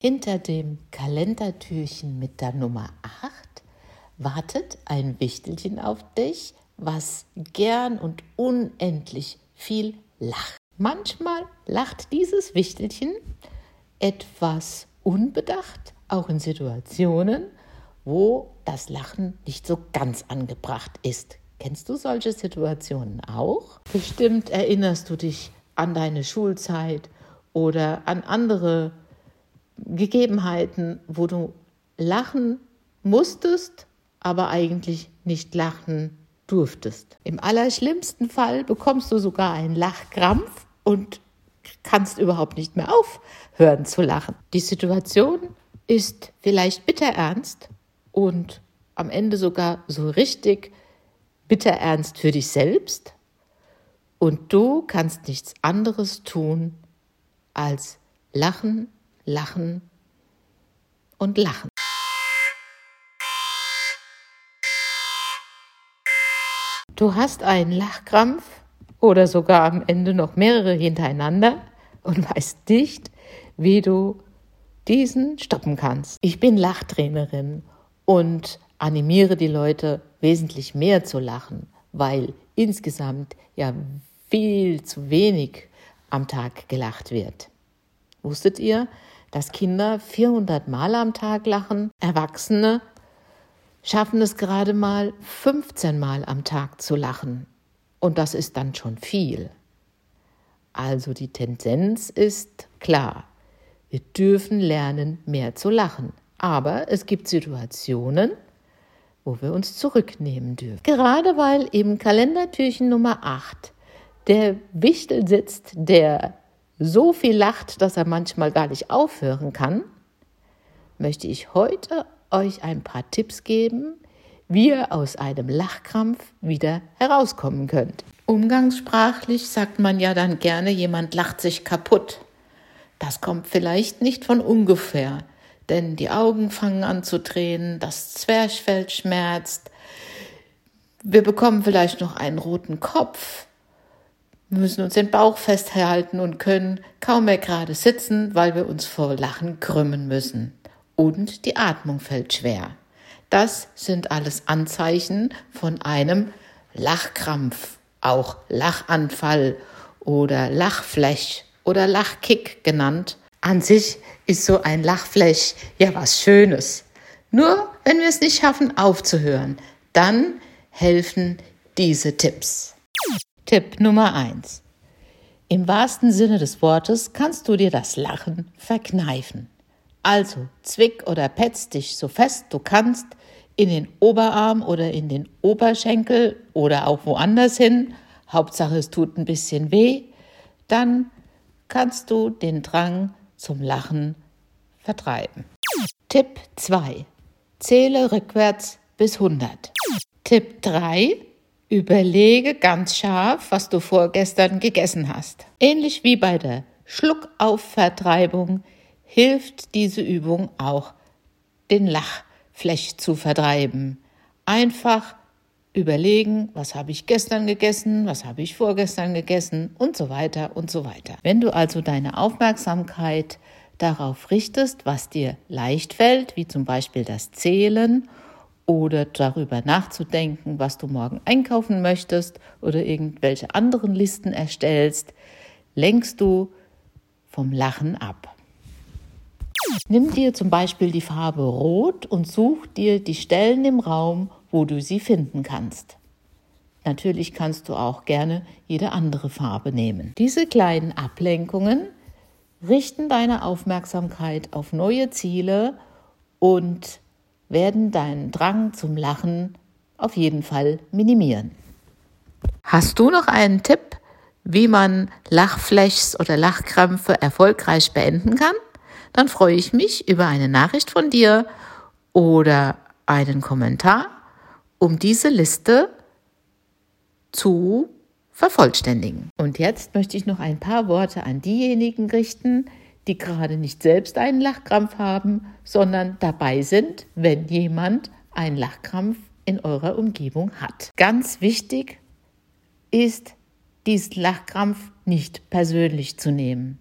Hinter dem Kalendertürchen mit der Nummer 8 wartet ein Wichtelchen auf dich, was gern und unendlich viel lacht. Manchmal lacht dieses Wichtelchen etwas unbedacht, auch in Situationen, wo das Lachen nicht so ganz angebracht ist. Kennst du solche Situationen auch? Bestimmt erinnerst du dich an deine Schulzeit oder an andere Gegebenheiten, wo du lachen musstest, aber eigentlich nicht lachen durftest. Im allerschlimmsten Fall bekommst du sogar einen Lachkrampf und kannst überhaupt nicht mehr aufhören zu lachen. Die Situation ist vielleicht bitterernst und am Ende sogar so richtig bitterernst für dich selbst. Und du kannst nichts anderes tun als lachen, lachen und lachen. Du hast einen Lachkrampf oder sogar am Ende noch mehrere hintereinander und weißt nicht, wie du diesen stoppen kannst. Ich bin Lachtrainerin und animiere die Leute wesentlich mehr zu lachen, weil insgesamt ja viel zu wenig am Tag gelacht wird. Wusstet ihr, dass Kinder 400 Mal am Tag lachen, Erwachsene schaffen es gerade mal 15 Mal am Tag zu lachen. Und das ist dann schon viel. Also die Tendenz ist klar. Wir dürfen lernen, mehr zu lachen. Aber es gibt Situationen, wo wir uns zurücknehmen dürfen. Gerade weil im Kalendertürchen Nummer 8 der Wichtel sitzt, der so viel lacht, dass er manchmal gar nicht aufhören kann, möchte ich heute euch ein paar Tipps geben, wie ihr aus einem Lachkrampf wieder herauskommen könnt. Umgangssprachlich sagt man ja dann gerne, jemand lacht sich kaputt. Das kommt vielleicht nicht von ungefähr, denn die Augen fangen an zu drehen, das Zwerchfell schmerzt, wir bekommen vielleicht noch einen roten Kopf, wir müssen uns den Bauch festhalten und können kaum mehr gerade sitzen, weil wir uns vor Lachen krümmen müssen und die Atmung fällt schwer. Das sind alles Anzeichen von einem Lachkrampf, auch Lachanfall oder Lachflech oder Lachkick genannt. An sich ist so ein Lachflech ja was Schönes. Nur wenn wir es nicht schaffen aufzuhören, dann helfen diese Tipps. Tipp Nummer eins: Im wahrsten Sinne des Wortes kannst du dir das Lachen verkneifen. Also zwick oder petz dich so fest du kannst in den Oberarm oder in den Oberschenkel oder auch woanders hin. Hauptsache es tut ein bisschen weh. Dann kannst du den Drang zum Lachen vertreiben. Tipp 2. Zähle rückwärts bis 100. Tipp 3. Überlege ganz scharf, was du vorgestern gegessen hast. Ähnlich wie bei der Schluckaufvertreibung hilft diese Übung auch, den Lachflech zu vertreiben. Einfach überlegen, was habe ich gestern gegessen, was habe ich vorgestern gegessen und so weiter und so weiter. Wenn du also deine Aufmerksamkeit darauf richtest, was dir leicht fällt, wie zum Beispiel das Zählen oder darüber nachzudenken, was du morgen einkaufen möchtest oder irgendwelche anderen Listen erstellst, lenkst du vom Lachen ab. Nimm dir zum Beispiel die Farbe Rot und such dir die Stellen im Raum, wo du sie finden kannst. Natürlich kannst du auch gerne jede andere Farbe nehmen. Diese kleinen Ablenkungen richten deine Aufmerksamkeit auf neue Ziele und werden deinen Drang zum Lachen auf jeden Fall minimieren. Hast du noch einen Tipp, wie man Lachflechs oder Lachkrämpfe erfolgreich beenden kann? dann freue ich mich über eine Nachricht von dir oder einen Kommentar, um diese Liste zu vervollständigen. Und jetzt möchte ich noch ein paar Worte an diejenigen richten, die gerade nicht selbst einen Lachkrampf haben, sondern dabei sind, wenn jemand einen Lachkrampf in eurer Umgebung hat. Ganz wichtig ist, diesen Lachkrampf nicht persönlich zu nehmen.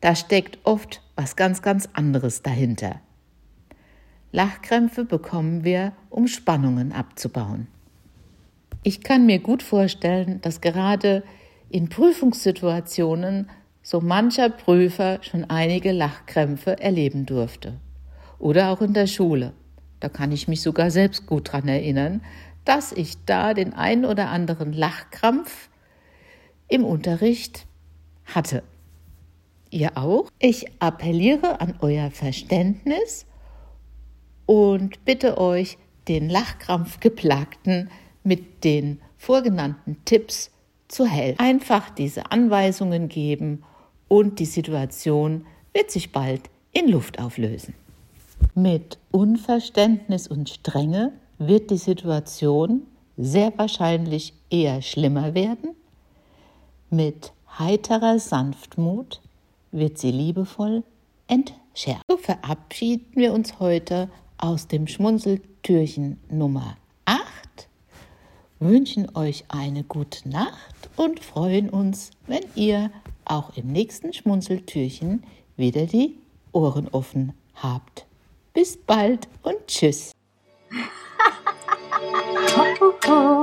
Da steckt oft was ganz, ganz anderes dahinter. Lachkrämpfe bekommen wir, um Spannungen abzubauen. Ich kann mir gut vorstellen, dass gerade in Prüfungssituationen so mancher Prüfer schon einige Lachkrämpfe erleben durfte. Oder auch in der Schule. Da kann ich mich sogar selbst gut dran erinnern, dass ich da den einen oder anderen Lachkrampf im Unterricht hatte. Ihr auch? Ich appelliere an euer Verständnis und bitte euch, den Lachkrampfgeplagten mit den vorgenannten Tipps zu helfen. Einfach diese Anweisungen geben und die Situation wird sich bald in Luft auflösen. Mit Unverständnis und Strenge wird die Situation sehr wahrscheinlich eher schlimmer werden. Mit heiterer Sanftmut wird sie liebevoll entschärft. So verabschieden wir uns heute aus dem Schmunzeltürchen Nummer 8, wünschen euch eine gute Nacht und freuen uns, wenn ihr auch im nächsten Schmunzeltürchen wieder die Ohren offen habt. Bis bald und tschüss.